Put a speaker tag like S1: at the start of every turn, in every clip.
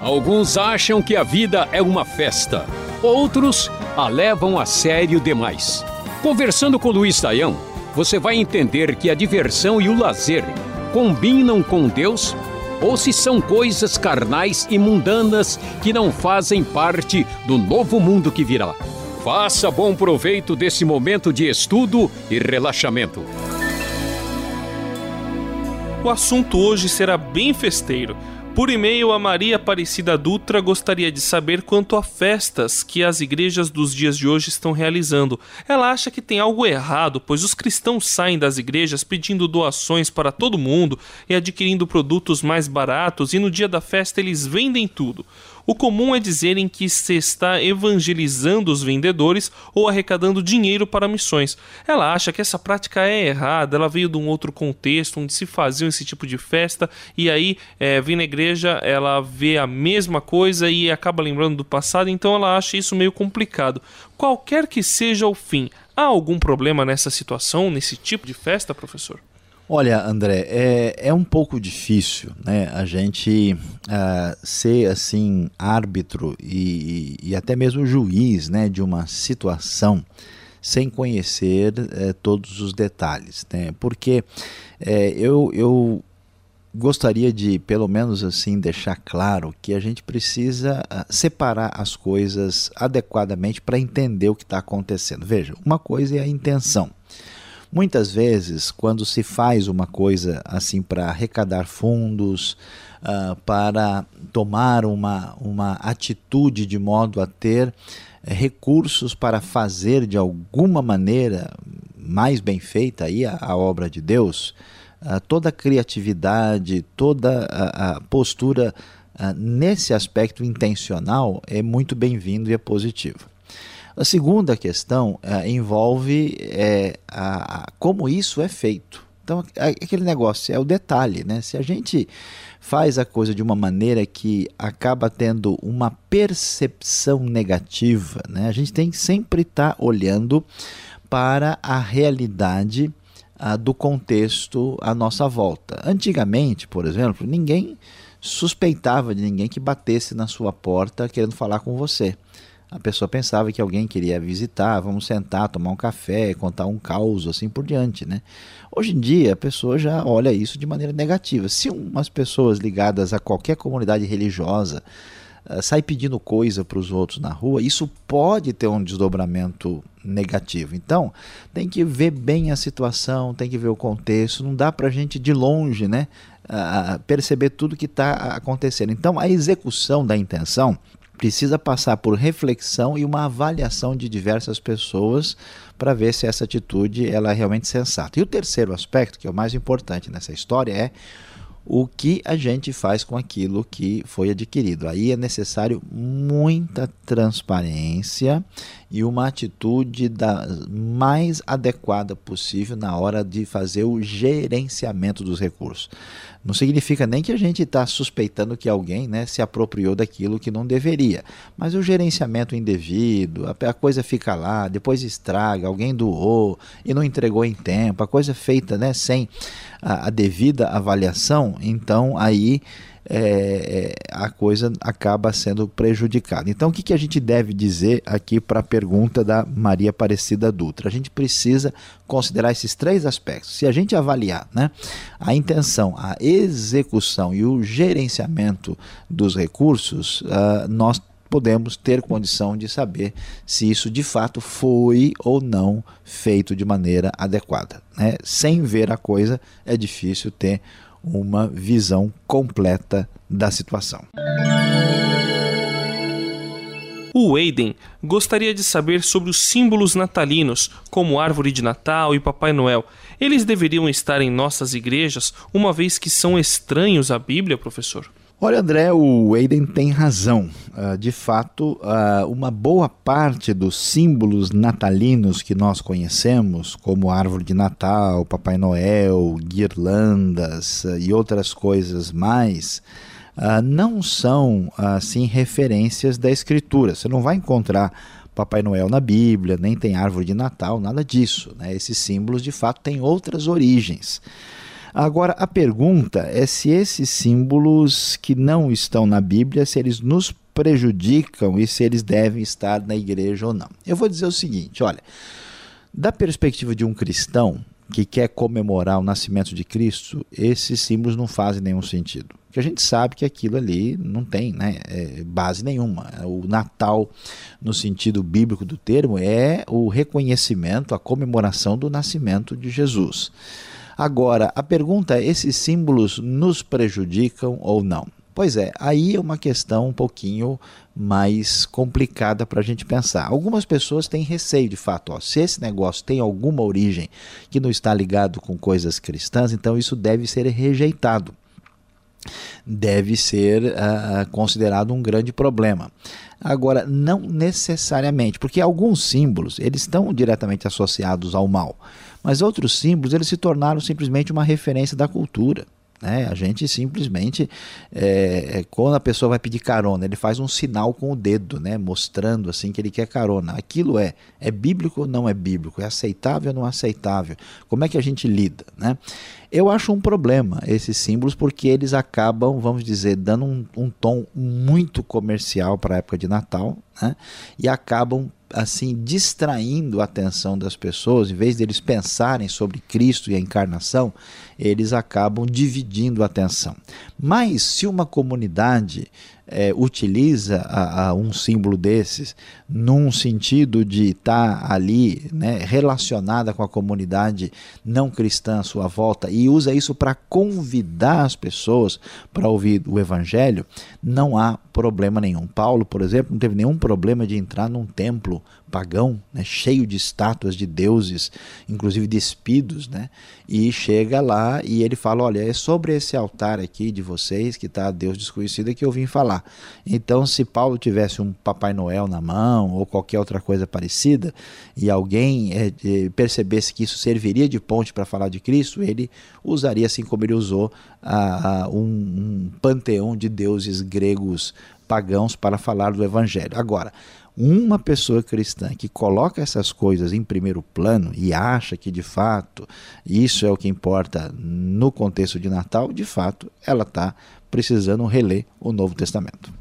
S1: Alguns acham que a vida é uma festa, outros a levam a sério demais. Conversando com Luiz Saião, você vai entender que a diversão e o lazer combinam com Deus ou se são coisas carnais e mundanas que não fazem parte do novo mundo que virá. Faça bom proveito desse momento de estudo e relaxamento.
S2: O assunto hoje será bem festeiro. Por e-mail, a Maria Aparecida Dutra gostaria de saber quanto a festas que as igrejas dos dias de hoje estão realizando. Ela acha que tem algo errado, pois os cristãos saem das igrejas pedindo doações para todo mundo e adquirindo produtos mais baratos, e no dia da festa eles vendem tudo. O comum é dizerem que se está evangelizando os vendedores ou arrecadando dinheiro para missões. Ela acha que essa prática é errada, ela veio de um outro contexto onde se faziam esse tipo de festa e aí é, vem na igreja, ela vê a mesma coisa e acaba lembrando do passado, então ela acha isso meio complicado. Qualquer que seja o fim, há algum problema nessa situação, nesse tipo de festa, professor?
S3: Olha, André, é, é um pouco difícil né, a gente uh, ser assim árbitro e, e, até mesmo juiz né, de uma situação sem conhecer uh, todos os detalhes, né? Porque uh, eu, eu gostaria de, pelo menos assim, deixar claro que a gente precisa separar as coisas adequadamente para entender o que está acontecendo. Veja, uma coisa é a intenção. Muitas vezes, quando se faz uma coisa assim para arrecadar fundos, uh, para tomar uma, uma atitude de modo a ter eh, recursos para fazer de alguma maneira mais bem feita aí a, a obra de Deus, uh, toda a criatividade, toda a, a postura uh, nesse aspecto intencional é muito bem-vindo e é positivo. A segunda questão é, envolve é, a, a, como isso é feito. Então, aquele negócio é o detalhe, né? Se a gente faz a coisa de uma maneira que acaba tendo uma percepção negativa, né? A gente tem que sempre estar tá olhando para a realidade do contexto à nossa volta. Antigamente, por exemplo, ninguém suspeitava de ninguém que batesse na sua porta querendo falar com você a pessoa pensava que alguém queria visitar, vamos sentar, tomar um café, contar um caos, assim por diante, né? Hoje em dia, a pessoa já olha isso de maneira negativa. Se umas pessoas ligadas a qualquer comunidade religiosa uh, sai pedindo coisa para os outros na rua, isso pode ter um desdobramento negativo. Então, tem que ver bem a situação, tem que ver o contexto, não dá para a gente de longe, né? Perceber tudo que está acontecendo. Então, a execução da intenção precisa passar por reflexão e uma avaliação de diversas pessoas para ver se essa atitude ela é realmente sensata. E o terceiro aspecto, que é o mais importante nessa história, é o que a gente faz com aquilo que foi adquirido. Aí é necessário muita transparência e uma atitude da mais adequada possível na hora de fazer o gerenciamento dos recursos. Não significa nem que a gente está suspeitando que alguém né, se apropriou daquilo que não deveria, mas o gerenciamento indevido, a, coisa fica lá, depois estraga, alguém doou e não entregou em tempo, a coisa feita né, sem a, a devida avaliação, então aí é, é, a coisa acaba sendo prejudicada. Então, o que, que a gente deve dizer aqui para a pergunta da Maria Aparecida Dutra? A gente precisa considerar esses três aspectos. Se a gente avaliar né, a intenção, a execução e o gerenciamento dos recursos, uh, nós podemos ter condição de saber se isso de fato foi ou não feito de maneira adequada. Né? Sem ver a coisa, é difícil ter uma visão completa da situação.
S2: O Aiden gostaria de saber sobre os símbolos natalinos, como árvore de Natal e Papai Noel. Eles deveriam estar em nossas igrejas, uma vez que são estranhos à Bíblia, professor?
S3: Olha, André, o Aiden tem razão. Uh, de fato, uh, uma boa parte dos símbolos natalinos que nós conhecemos, como árvore de Natal, Papai Noel, guirlandas uh, e outras coisas mais, não são assim referências da Escritura. Você não vai encontrar Papai Noel na Bíblia, nem tem árvore de Natal, nada disso. Né? Esses símbolos, de fato, têm outras origens. Agora, a pergunta é se esses símbolos que não estão na Bíblia, se eles nos prejudicam e se eles devem estar na igreja ou não. Eu vou dizer o seguinte: olha, da perspectiva de um cristão que quer comemorar o nascimento de Cristo, esses símbolos não fazem nenhum sentido. Porque a gente sabe que aquilo ali não tem né, é, base nenhuma. O Natal, no sentido bíblico do termo, é o reconhecimento, a comemoração do nascimento de Jesus. Agora, a pergunta é: esses símbolos nos prejudicam ou não? Pois é, aí é uma questão um pouquinho mais complicada para a gente pensar. Algumas pessoas têm receio de fato, ó, se esse negócio tem alguma origem que não está ligado com coisas cristãs, então isso deve ser rejeitado. Deve ser uh, considerado um grande problema. Agora, não necessariamente, porque alguns símbolos eles estão diretamente associados ao mal, mas outros símbolos eles se tornaram simplesmente uma referência da cultura. Né? A gente simplesmente, é, é, quando a pessoa vai pedir carona, ele faz um sinal com o dedo, né? mostrando assim que ele quer carona. Aquilo é, é bíblico ou não é bíblico? É aceitável ou não aceitável? Como é que a gente lida? Né? Eu acho um problema esses símbolos porque eles acabam, vamos dizer, dando um, um tom muito comercial para a época de Natal né? e acabam assim distraindo a atenção das pessoas, em vez deles pensarem sobre Cristo e a encarnação, eles acabam dividindo a atenção. Mas se uma comunidade é, utiliza a, a um símbolo desses num sentido de estar tá ali né, relacionada com a comunidade não cristã à sua volta e usa isso para convidar as pessoas para ouvir o evangelho, não há problema nenhum. Paulo, por exemplo, não teve nenhum problema de entrar num templo pagão, né, cheio de estátuas de deuses, inclusive despidos, né, e chega lá e ele fala: Olha, é sobre esse altar aqui de vocês que está Deus desconhecido que eu vim falar. Então, se Paulo tivesse um Papai Noel na mão ou qualquer outra coisa parecida, e alguém é, percebesse que isso serviria de ponte para falar de Cristo, ele usaria, assim como ele usou, a, a um, um panteão de deuses gregos pagãos para falar do Evangelho. Agora, uma pessoa cristã que coloca essas coisas em primeiro plano e acha que de fato isso é o que importa no contexto de Natal, de fato ela está precisando reler o Novo Testamento.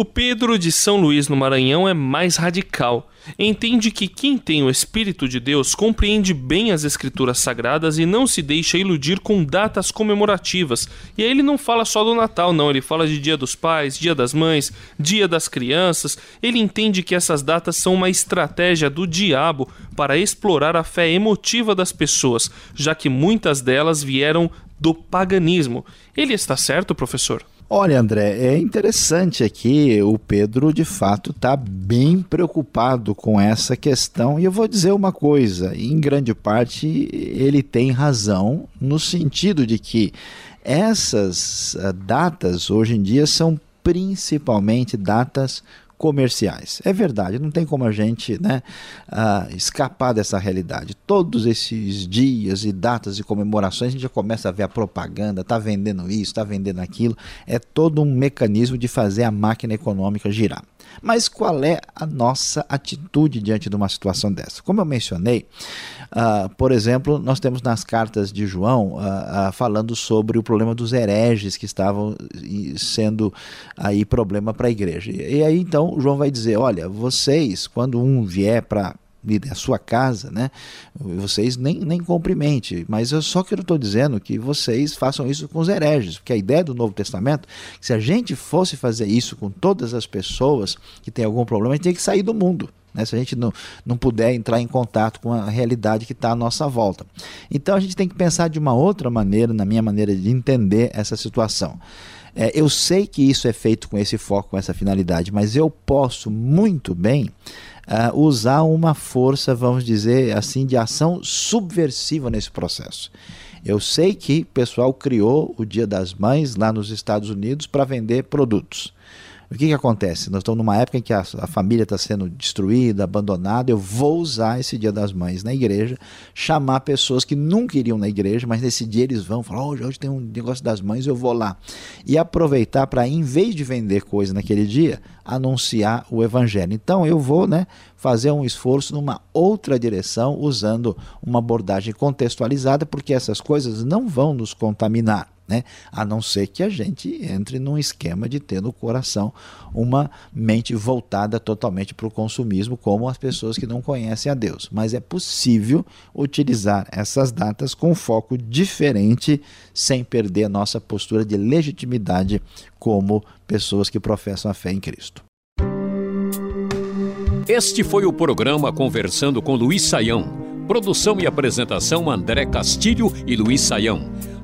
S2: O Pedro de São Luís no Maranhão é mais radical. Entende que quem tem o Espírito de Deus compreende bem as Escrituras Sagradas e não se deixa iludir com datas comemorativas. E aí ele não fala só do Natal, não, ele fala de Dia dos Pais, Dia das Mães, Dia das Crianças. Ele entende que essas datas são uma estratégia do diabo para explorar a fé emotiva das pessoas, já que muitas delas vieram do paganismo. Ele está certo, professor?
S3: Olha, André, é interessante aqui. O Pedro, de fato, está bem preocupado com essa questão. E eu vou dizer uma coisa: em grande parte, ele tem razão, no sentido de que essas ah, datas, hoje em dia, são principalmente datas comerciais. É verdade, não tem como a gente né, uh, escapar dessa realidade. Todos esses dias e datas de comemorações, a gente já começa a ver a propaganda, está vendendo isso, está vendendo aquilo. É todo um mecanismo de fazer a máquina econômica girar. Mas qual é a nossa atitude diante de uma situação dessa? Como eu mencionei, uh, por exemplo, nós temos nas cartas de João uh, uh, falando sobre o problema dos hereges que estavam sendo aí problema para a igreja. E aí então João vai dizer: olha, vocês, quando um vier para a sua casa, né? Vocês nem, nem cumprimente, mas eu só que eu estou dizendo que vocês façam isso com os hereges, porque a ideia do Novo Testamento, se a gente fosse fazer isso com todas as pessoas que têm algum problema, a gente tem que sair do mundo. Né? Se a gente não, não puder entrar em contato com a realidade que está à nossa volta. Então a gente tem que pensar de uma outra maneira, na minha maneira de entender essa situação. É, eu sei que isso é feito com esse foco, com essa finalidade, mas eu posso muito bem uh, usar uma força, vamos dizer assim, de ação subversiva nesse processo. Eu sei que o pessoal criou o Dia das Mães lá nos Estados Unidos para vender produtos. O que, que acontece? Nós estamos numa época em que a, a família está sendo destruída, abandonada. Eu vou usar esse Dia das Mães na igreja, chamar pessoas que nunca iriam na igreja, mas nesse dia eles vão falar: oh, hoje tem um negócio das mães, eu vou lá. E aproveitar para, em vez de vender coisa naquele dia, anunciar o evangelho. Então eu vou né, fazer um esforço numa outra direção, usando uma abordagem contextualizada, porque essas coisas não vão nos contaminar né? a não ser que a gente entre num esquema de ter no coração uma mente voltada totalmente para o consumismo, como as pessoas que não conhecem a Deus. Mas é possível utilizar essas datas com foco diferente, sem perder a nossa postura de legitimidade como pessoas que professam a fé em Cristo.
S1: Este foi o programa Conversando com Luiz Saião. Produção e apresentação André Castilho e Luiz Saião.